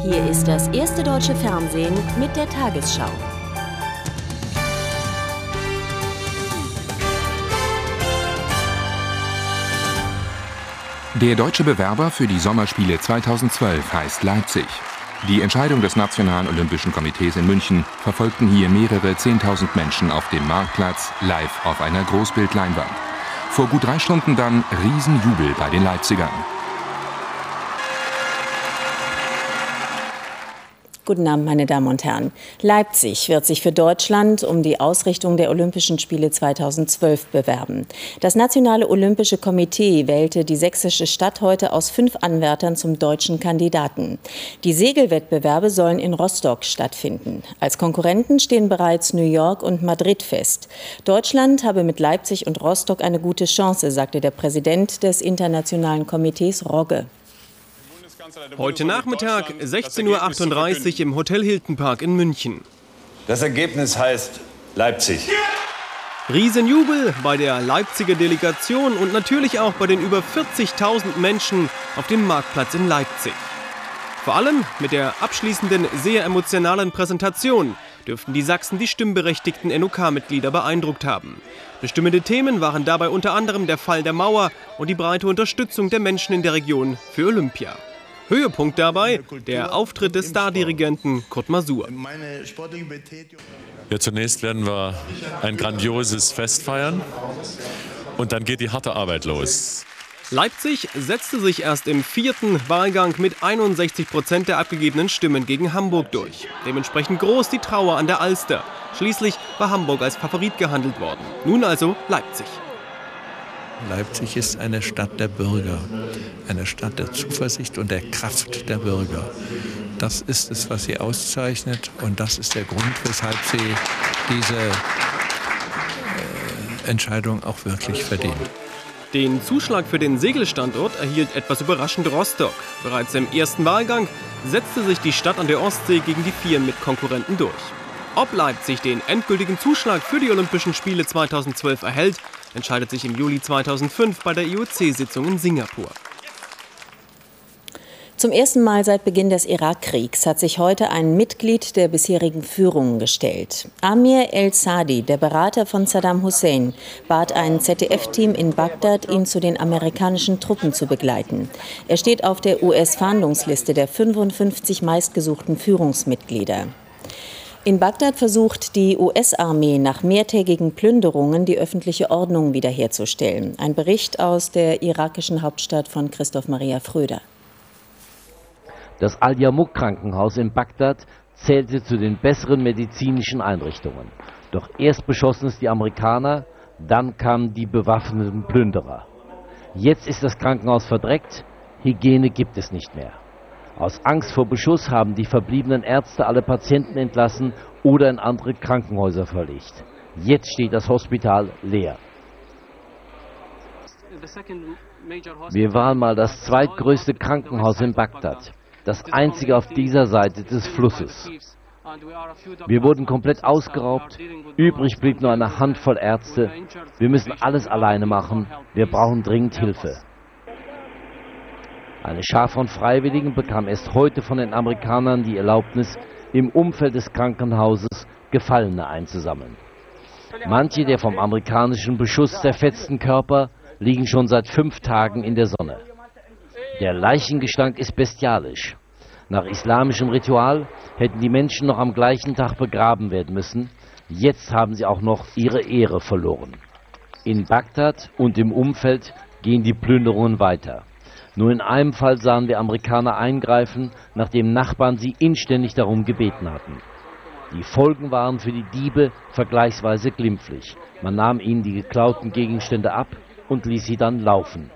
Hier ist das erste deutsche Fernsehen mit der Tagesschau. Der deutsche Bewerber für die Sommerspiele 2012 heißt Leipzig. Die Entscheidung des Nationalen Olympischen Komitees in München verfolgten hier mehrere Zehntausend Menschen auf dem Marktplatz live auf einer Großbildleinwand. Vor gut drei Stunden dann Riesenjubel bei den Leipzigern. Guten Abend, meine Damen und Herren. Leipzig wird sich für Deutschland um die Ausrichtung der Olympischen Spiele 2012 bewerben. Das Nationale Olympische Komitee wählte die sächsische Stadt heute aus fünf Anwärtern zum deutschen Kandidaten. Die Segelwettbewerbe sollen in Rostock stattfinden. Als Konkurrenten stehen bereits New York und Madrid fest. Deutschland habe mit Leipzig und Rostock eine gute Chance, sagte der Präsident des Internationalen Komitees Rogge. Heute Nachmittag 16.38 Uhr im Hotel Hilton Park in München. Das Ergebnis heißt Leipzig. Riesenjubel bei der Leipziger Delegation und natürlich auch bei den über 40.000 Menschen auf dem Marktplatz in Leipzig. Vor allem mit der abschließenden, sehr emotionalen Präsentation dürften die Sachsen die stimmberechtigten NOK-Mitglieder beeindruckt haben. Bestimmende Themen waren dabei unter anderem der Fall der Mauer und die breite Unterstützung der Menschen in der Region für Olympia. Höhepunkt dabei der Auftritt des Stardirigenten Kurt Masur. Ja, zunächst werden wir ein grandioses Fest feiern und dann geht die harte Arbeit los. Leipzig setzte sich erst im vierten Wahlgang mit 61 Prozent der abgegebenen Stimmen gegen Hamburg durch. Dementsprechend groß die Trauer an der Alster. Schließlich war Hamburg als Favorit gehandelt worden. Nun also Leipzig. Leipzig ist eine Stadt der Bürger, eine Stadt der Zuversicht und der Kraft der Bürger. Das ist es, was sie auszeichnet und das ist der Grund, weshalb sie diese äh, Entscheidung auch wirklich verdient. Den Zuschlag für den Segelstandort erhielt etwas überraschend Rostock. Bereits im ersten Wahlgang setzte sich die Stadt an der Ostsee gegen die vier Mitkonkurrenten durch. Ob Leipzig den endgültigen Zuschlag für die Olympischen Spiele 2012 erhält, entscheidet sich im Juli 2005 bei der IOC-Sitzung in Singapur. Zum ersten Mal seit Beginn des Irakkriegs hat sich heute ein Mitglied der bisherigen Führung gestellt. Amir El-Sadi, der Berater von Saddam Hussein, bat ein ZDF-Team in Bagdad, ihn zu den amerikanischen Truppen zu begleiten. Er steht auf der US-Fahndungsliste der 55 meistgesuchten Führungsmitglieder. In Bagdad versucht die US-Armee nach mehrtägigen Plünderungen die öffentliche Ordnung wiederherzustellen. Ein Bericht aus der irakischen Hauptstadt von Christoph Maria Fröder. Das Al-Yarmouk-Krankenhaus in Bagdad zählte zu den besseren medizinischen Einrichtungen. Doch erst beschossen es die Amerikaner, dann kamen die bewaffneten Plünderer. Jetzt ist das Krankenhaus verdreckt, Hygiene gibt es nicht mehr. Aus Angst vor Beschuss haben die verbliebenen Ärzte alle Patienten entlassen oder in andere Krankenhäuser verlegt. Jetzt steht das Hospital leer. Wir waren mal das zweitgrößte Krankenhaus in Bagdad, das einzige auf dieser Seite des Flusses. Wir wurden komplett ausgeraubt, übrig blieb nur eine Handvoll Ärzte. Wir müssen alles alleine machen, wir brauchen dringend Hilfe. Eine Schar von Freiwilligen bekam erst heute von den Amerikanern die Erlaubnis, im Umfeld des Krankenhauses Gefallene einzusammeln. Manche der vom amerikanischen Beschuss zerfetzten Körper liegen schon seit fünf Tagen in der Sonne. Der Leichengestank ist bestialisch. Nach islamischem Ritual hätten die Menschen noch am gleichen Tag begraben werden müssen. Jetzt haben sie auch noch ihre Ehre verloren. In Bagdad und im Umfeld gehen die Plünderungen weiter. Nur in einem Fall sahen wir Amerikaner eingreifen, nachdem Nachbarn sie inständig darum gebeten hatten. Die Folgen waren für die Diebe vergleichsweise glimpflich. Man nahm ihnen die geklauten Gegenstände ab und ließ sie dann laufen.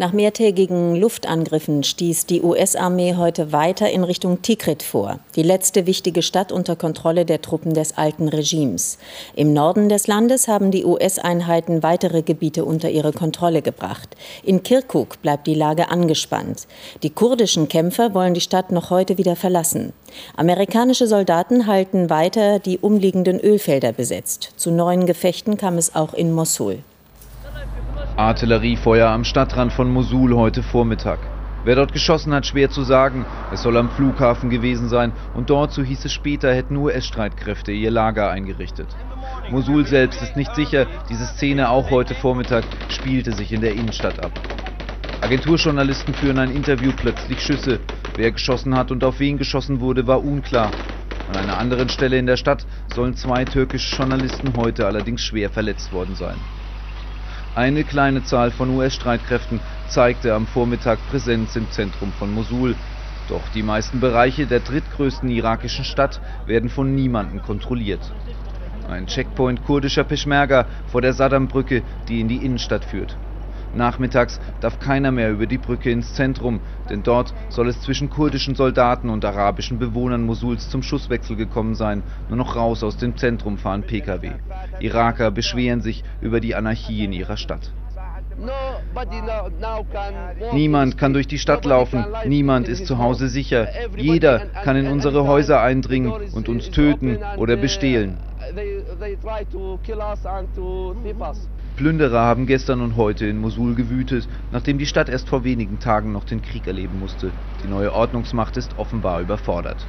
Nach mehrtägigen Luftangriffen stieß die US-Armee heute weiter in Richtung Tikrit vor, die letzte wichtige Stadt unter Kontrolle der Truppen des alten Regimes. Im Norden des Landes haben die US-Einheiten weitere Gebiete unter ihre Kontrolle gebracht. In Kirkuk bleibt die Lage angespannt. Die kurdischen Kämpfer wollen die Stadt noch heute wieder verlassen. Amerikanische Soldaten halten weiter die umliegenden Ölfelder besetzt. Zu neuen Gefechten kam es auch in Mosul. Artilleriefeuer am Stadtrand von Mosul heute Vormittag. Wer dort geschossen hat, schwer zu sagen. Es soll am Flughafen gewesen sein und dort, so hieß es später, hätten US-Streitkräfte ihr Lager eingerichtet. Mosul selbst ist nicht sicher, diese Szene auch heute Vormittag spielte sich in der Innenstadt ab. Agenturjournalisten führen ein Interview, plötzlich Schüsse. Wer geschossen hat und auf wen geschossen wurde, war unklar. An einer anderen Stelle in der Stadt sollen zwei türkische Journalisten heute allerdings schwer verletzt worden sein. Eine kleine Zahl von US-Streitkräften zeigte am Vormittag Präsenz im Zentrum von Mosul. Doch die meisten Bereiche der drittgrößten irakischen Stadt werden von niemandem kontrolliert. Ein Checkpoint kurdischer Peschmerga vor der Saddam-Brücke, die in die Innenstadt führt. Nachmittags darf keiner mehr über die Brücke ins Zentrum, denn dort soll es zwischen kurdischen Soldaten und arabischen Bewohnern Mosuls zum Schusswechsel gekommen sein. Nur noch raus aus dem Zentrum fahren Pkw. Iraker beschweren sich über die Anarchie in ihrer Stadt. Niemand kann durch die Stadt laufen, niemand ist zu Hause sicher. Jeder kann in unsere Häuser eindringen und uns töten oder bestehlen. Plünderer haben gestern und heute in Mosul gewütet, nachdem die Stadt erst vor wenigen Tagen noch den Krieg erleben musste. Die neue Ordnungsmacht ist offenbar überfordert.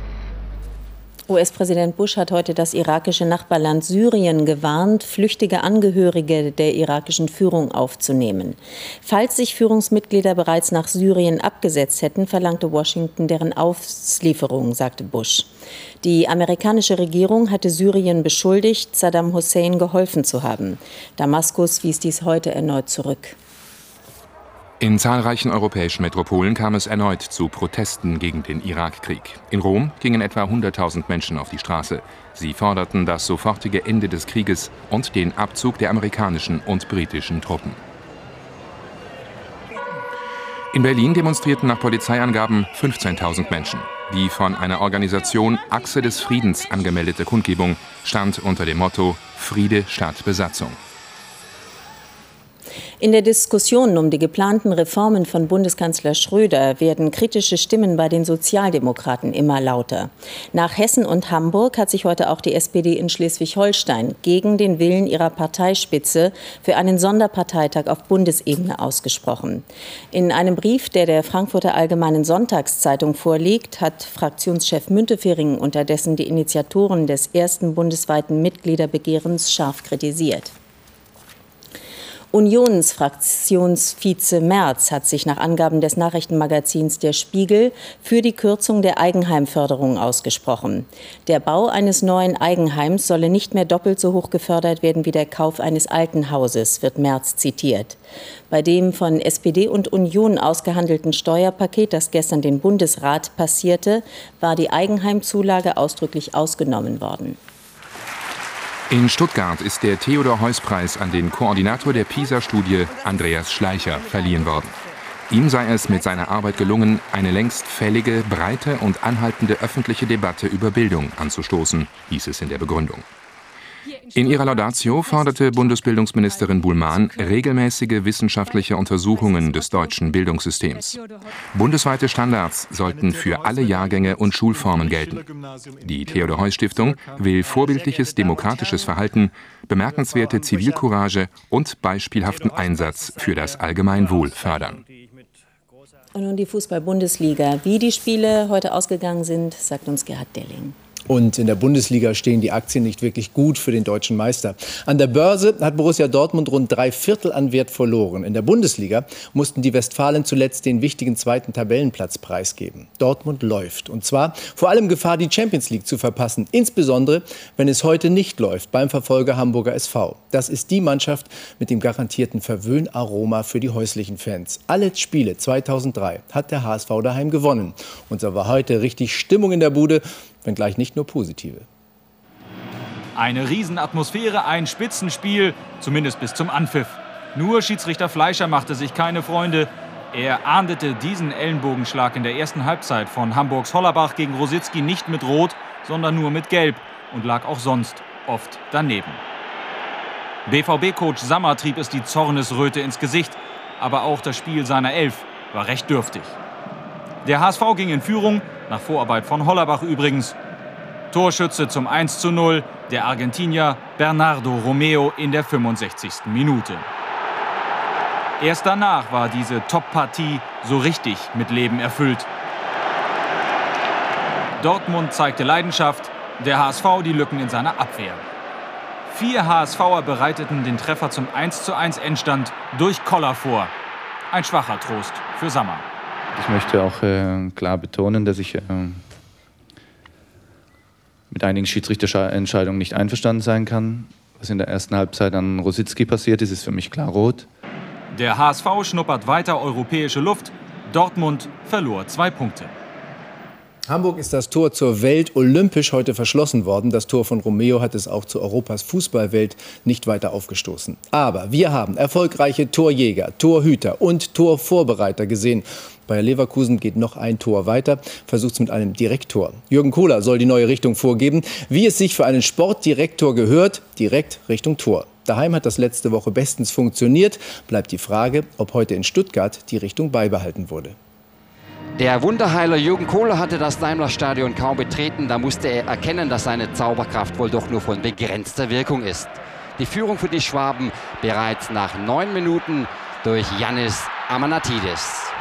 US-Präsident Bush hat heute das irakische Nachbarland Syrien gewarnt, flüchtige Angehörige der irakischen Führung aufzunehmen. Falls sich Führungsmitglieder bereits nach Syrien abgesetzt hätten, verlangte Washington deren Auslieferung, sagte Bush. Die amerikanische Regierung hatte Syrien beschuldigt, Saddam Hussein geholfen zu haben. Damaskus wies dies heute erneut zurück. In zahlreichen europäischen Metropolen kam es erneut zu Protesten gegen den Irakkrieg. In Rom gingen etwa 100.000 Menschen auf die Straße. Sie forderten das sofortige Ende des Krieges und den Abzug der amerikanischen und britischen Truppen. In Berlin demonstrierten nach Polizeiangaben 15.000 Menschen. Die von einer Organisation Achse des Friedens angemeldete Kundgebung stand unter dem Motto Friede statt Besatzung. In der Diskussion um die geplanten Reformen von Bundeskanzler Schröder werden kritische Stimmen bei den Sozialdemokraten immer lauter. Nach Hessen und Hamburg hat sich heute auch die SPD in Schleswig-Holstein gegen den Willen ihrer Parteispitze für einen Sonderparteitag auf Bundesebene ausgesprochen. In einem Brief, der der Frankfurter Allgemeinen Sonntagszeitung vorliegt, hat Fraktionschef Müntefering unterdessen die Initiatoren des ersten bundesweiten Mitgliederbegehrens scharf kritisiert. Unionsfraktionsvize Merz hat sich nach Angaben des Nachrichtenmagazins Der Spiegel für die Kürzung der Eigenheimförderung ausgesprochen. Der Bau eines neuen Eigenheims solle nicht mehr doppelt so hoch gefördert werden wie der Kauf eines alten Hauses, wird Merz zitiert. Bei dem von SPD und Union ausgehandelten Steuerpaket, das gestern den Bundesrat passierte, war die Eigenheimzulage ausdrücklich ausgenommen worden. In Stuttgart ist der Theodor-Heuss-Preis an den Koordinator der PISA-Studie, Andreas Schleicher, verliehen worden. Ihm sei es mit seiner Arbeit gelungen, eine längst fällige, breite und anhaltende öffentliche Debatte über Bildung anzustoßen, hieß es in der Begründung. In ihrer Laudatio forderte Bundesbildungsministerin Buhlmann regelmäßige wissenschaftliche Untersuchungen des deutschen Bildungssystems. Bundesweite Standards sollten für alle Jahrgänge und Schulformen gelten. Die Theodor-Heuss-Stiftung will vorbildliches demokratisches Verhalten, bemerkenswerte Zivilcourage und beispielhaften Einsatz für das Allgemeinwohl fördern. Und nun die Fußball-Bundesliga. Wie die Spiele heute ausgegangen sind, sagt uns Gerhard Delling. Und in der Bundesliga stehen die Aktien nicht wirklich gut für den deutschen Meister. An der Börse hat Borussia Dortmund rund drei Viertel an Wert verloren. In der Bundesliga mussten die Westfalen zuletzt den wichtigen zweiten Tabellenplatz preisgeben. Dortmund läuft. Und zwar vor allem Gefahr, die Champions League zu verpassen. Insbesondere, wenn es heute nicht läuft beim Verfolger Hamburger SV. Das ist die Mannschaft mit dem garantierten Verwöhnaroma für die häuslichen Fans. Alle Spiele 2003 hat der HSV daheim gewonnen. Und so war heute richtig Stimmung in der Bude wenngleich nicht nur positive. Eine Riesenatmosphäre, ein Spitzenspiel, zumindest bis zum Anpfiff. Nur Schiedsrichter Fleischer machte sich keine Freunde. Er ahndete diesen Ellenbogenschlag in der ersten Halbzeit von Hamburgs Hollerbach gegen Rositzky nicht mit Rot, sondern nur mit Gelb und lag auch sonst oft daneben. BVB-Coach Sammer trieb es die Zornesröte ins Gesicht, aber auch das Spiel seiner Elf war recht dürftig. Der HSV ging in Führung, nach Vorarbeit von Hollerbach übrigens. Torschütze zum 1 zu 0, der Argentinier Bernardo Romeo in der 65. Minute. Erst danach war diese Top-Partie so richtig mit Leben erfüllt. Dortmund zeigte Leidenschaft, der HSV die Lücken in seiner Abwehr. Vier HSVer bereiteten den Treffer zum 1:1 Endstand durch Koller vor. Ein schwacher Trost für Sammer. Ich möchte auch äh, klar betonen, dass ich äh, mit einigen Schiedsrichterentscheidungen nicht einverstanden sein kann. Was in der ersten Halbzeit an Rositzky passiert ist, ist für mich klar rot. Der HSV schnuppert weiter europäische Luft. Dortmund verlor zwei Punkte. Hamburg ist das Tor zur Welt olympisch heute verschlossen worden. Das Tor von Romeo hat es auch zu Europas Fußballwelt nicht weiter aufgestoßen. Aber wir haben erfolgreiche Torjäger, Torhüter und Torvorbereiter gesehen. Bei Leverkusen geht noch ein Tor weiter, versucht es mit einem Direktor. Jürgen Kohler soll die neue Richtung vorgeben, wie es sich für einen Sportdirektor gehört, direkt Richtung Tor. Daheim hat das letzte Woche bestens funktioniert. Bleibt die Frage, ob heute in Stuttgart die Richtung beibehalten wurde. Der Wunderheiler Jürgen Kohler hatte das Daimler-Stadion kaum betreten. Da musste er erkennen, dass seine Zauberkraft wohl doch nur von begrenzter Wirkung ist. Die Führung für die Schwaben bereits nach neun Minuten durch Yannis Amanatidis.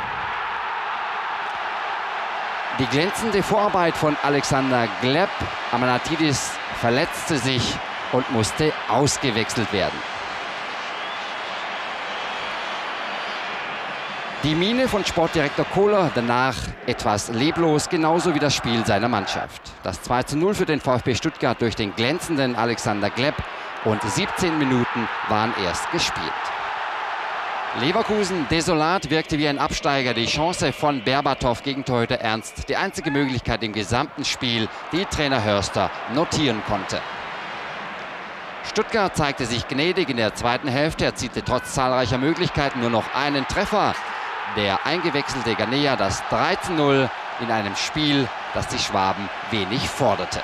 Die glänzende Vorarbeit von Alexander Gleb. Amanatidis verletzte sich und musste ausgewechselt werden. Die Miene von Sportdirektor Kohler danach etwas leblos, genauso wie das Spiel seiner Mannschaft. Das 2 zu 0 für den VfB Stuttgart durch den glänzenden Alexander Gleb und 17 Minuten waren erst gespielt. Leverkusen desolat wirkte wie ein Absteiger. Die Chance von Berbatov gegen Torhüter Ernst. Die einzige Möglichkeit im gesamten Spiel, die Trainer Hörster notieren konnte. Stuttgart zeigte sich gnädig in der zweiten Hälfte, erzielte trotz zahlreicher Möglichkeiten nur noch einen Treffer der eingewechselte Ganea das 13-0 in einem Spiel, das die Schwaben wenig forderte.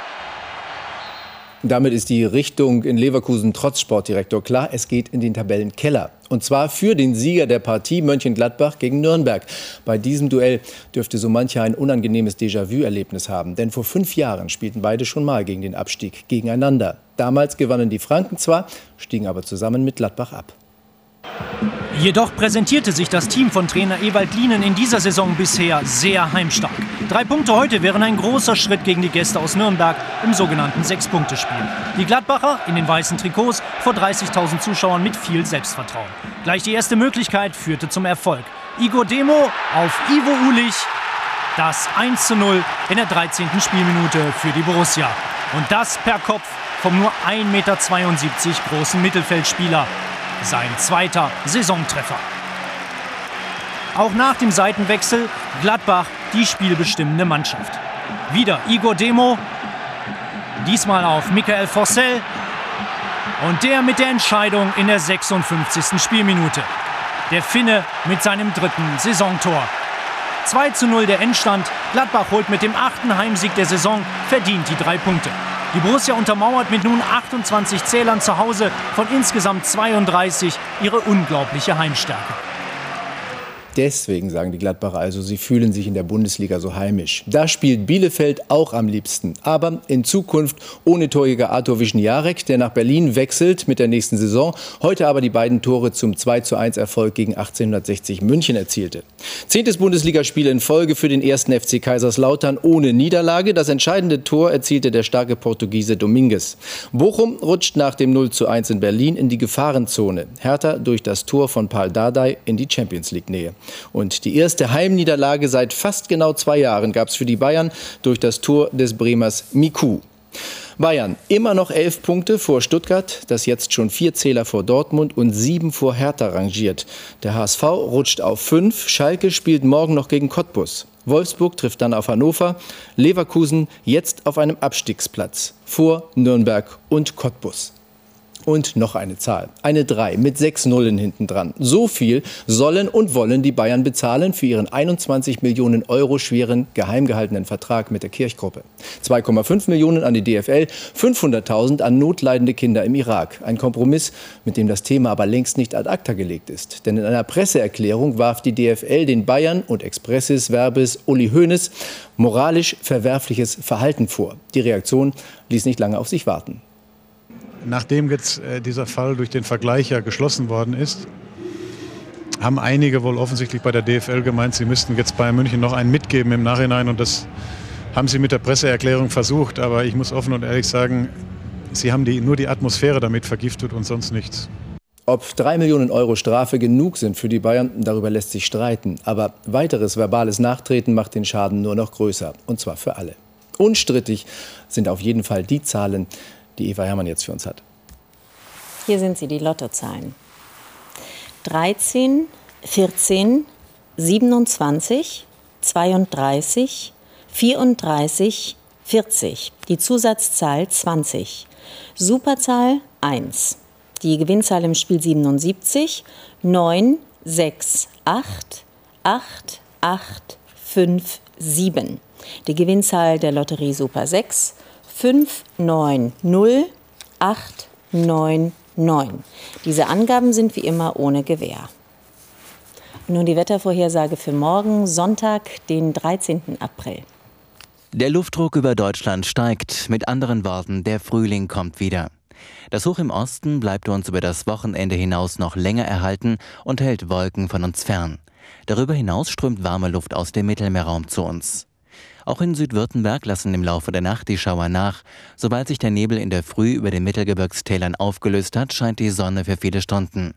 Damit ist die Richtung in Leverkusen trotz Sportdirektor klar. Es geht in den Tabellenkeller. Und zwar für den Sieger der Partie Mönchengladbach gegen Nürnberg. Bei diesem Duell dürfte so mancher ein unangenehmes Déjà-vu-Erlebnis haben. Denn vor fünf Jahren spielten beide schon mal gegen den Abstieg gegeneinander. Damals gewannen die Franken zwar, stiegen aber zusammen mit Gladbach ab. Jedoch präsentierte sich das Team von Trainer Ewald Lienen in dieser Saison bisher sehr heimstark. Drei Punkte heute wären ein großer Schritt gegen die Gäste aus Nürnberg im sogenannten Sechs-Punkte-Spiel. Die Gladbacher in den weißen Trikots vor 30.000 Zuschauern mit viel Selbstvertrauen. Gleich die erste Möglichkeit führte zum Erfolg. Igor Demo auf Ivo Ulich. Das 1 zu 0 in der 13. Spielminute für die Borussia. Und das per Kopf vom nur 1,72 Meter großen Mittelfeldspieler sein zweiter Saisontreffer. Auch nach dem Seitenwechsel Gladbach die spielbestimmende Mannschaft. Wieder Igor Demo, diesmal auf Michael Forssell und der mit der Entscheidung in der 56. Spielminute. Der Finne mit seinem dritten Saisontor. 2 zu 0 der Endstand. Gladbach holt mit dem achten Heimsieg der Saison verdient die drei Punkte. Die Borussia untermauert mit nun 28 Zählern zu Hause von insgesamt 32 ihre unglaubliche Heimstärke. Deswegen sagen die Gladbacher also, sie fühlen sich in der Bundesliga so heimisch. Da spielt Bielefeld auch am liebsten. Aber in Zukunft ohne Torjäger Artur Wischniarek, der nach Berlin wechselt mit der nächsten Saison. Heute aber die beiden Tore zum 2 zu 1 Erfolg gegen 1860 München erzielte. Zehntes Bundesligaspiel in Folge für den ersten FC Kaiserslautern ohne Niederlage. Das entscheidende Tor erzielte der starke Portugiese Dominguez. Bochum rutscht nach dem 0 zu 1 in Berlin in die Gefahrenzone. Hertha durch das Tor von Paul Dardai in die Champions League Nähe. Und die erste Heimniederlage seit fast genau zwei Jahren gab es für die Bayern durch das Tor des Bremers Miku. Bayern immer noch elf Punkte vor Stuttgart, das jetzt schon vier Zähler vor Dortmund und sieben vor Hertha rangiert. Der HSV rutscht auf fünf, Schalke spielt morgen noch gegen Cottbus. Wolfsburg trifft dann auf Hannover, Leverkusen jetzt auf einem Abstiegsplatz vor Nürnberg und Cottbus. Und noch eine Zahl. Eine 3 mit sechs Nullen hinten dran. So viel sollen und wollen die Bayern bezahlen für ihren 21 Millionen Euro schweren geheim gehaltenen Vertrag mit der Kirchgruppe. 2,5 Millionen an die DFL, 500.000 an notleidende Kinder im Irak. Ein Kompromiss, mit dem das Thema aber längst nicht ad acta gelegt ist. Denn in einer Presseerklärung warf die DFL den Bayern und Expressis Verbes Uli Hoeneß moralisch verwerfliches Verhalten vor. Die Reaktion ließ nicht lange auf sich warten nachdem jetzt äh, dieser Fall durch den Vergleicher geschlossen worden ist, haben einige wohl offensichtlich bei der DFL gemeint, sie müssten jetzt Bayern München noch einen mitgeben im Nachhinein und das haben sie mit der Presseerklärung versucht, aber ich muss offen und ehrlich sagen, sie haben die, nur die Atmosphäre damit vergiftet und sonst nichts. Ob drei Millionen Euro Strafe genug sind für die Bayern, darüber lässt sich streiten. Aber weiteres verbales Nachtreten macht den Schaden nur noch größer. Und zwar für alle. Unstrittig sind auf jeden Fall die Zahlen, die Eva Hermann jetzt für uns hat. Hier sind sie, die Lottozahlen. 13, 14, 27, 32, 34, 40. Die Zusatzzahl 20. Superzahl 1. Die Gewinnzahl im Spiel 77, 9, 6, 8, 8, 8, 5, 7. Die Gewinnzahl der Lotterie Super 6, 5, 9, 0, 8, 9, 9. Diese Angaben sind wie immer ohne Gewähr. Nun die Wettervorhersage für morgen, Sonntag, den 13. April. Der Luftdruck über Deutschland steigt. Mit anderen Worten, der Frühling kommt wieder. Das Hoch im Osten bleibt uns über das Wochenende hinaus noch länger erhalten und hält Wolken von uns fern. Darüber hinaus strömt warme Luft aus dem Mittelmeerraum zu uns. Auch in Südwürttemberg lassen im Laufe der Nacht die Schauer nach. Sobald sich der Nebel in der Früh über den Mittelgebirgstälern aufgelöst hat, scheint die Sonne für viele Stunden.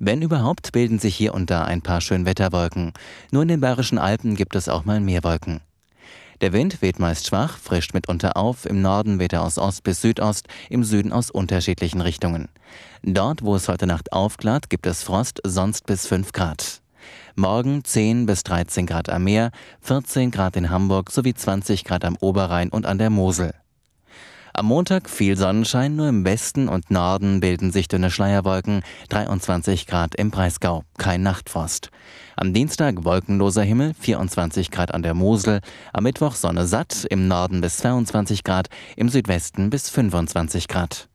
Wenn überhaupt, bilden sich hier und da ein paar Schönwetterwolken. Nur in den Bayerischen Alpen gibt es auch mal mehr Wolken. Der Wind weht meist schwach, frischt mitunter auf, im Norden weht er aus Ost bis Südost, im Süden aus unterschiedlichen Richtungen. Dort, wo es heute Nacht aufklart, gibt es Frost, sonst bis 5 Grad. Morgen 10 bis 13 Grad am Meer, 14 Grad in Hamburg sowie 20 Grad am Oberrhein und an der Mosel. Am Montag viel Sonnenschein, nur im Westen und Norden bilden sich dünne Schleierwolken, 23 Grad im Breisgau, kein Nachtfrost. Am Dienstag wolkenloser Himmel, 24 Grad an der Mosel, am Mittwoch Sonne satt, im Norden bis 22 Grad, im Südwesten bis 25 Grad.